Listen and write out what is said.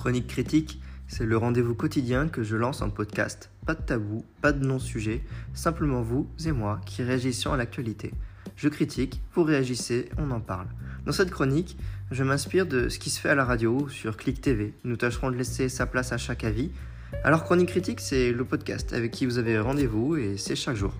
Chronique critique, c'est le rendez-vous quotidien que je lance en podcast. Pas de tabou, pas de non-sujet, simplement vous et moi qui réagissons à l'actualité. Je critique, vous réagissez, on en parle. Dans cette chronique, je m'inspire de ce qui se fait à la radio sur Click TV. Nous tâcherons de laisser sa place à chaque avis. Alors Chronique critique, c'est le podcast avec qui vous avez rendez-vous et c'est chaque jour.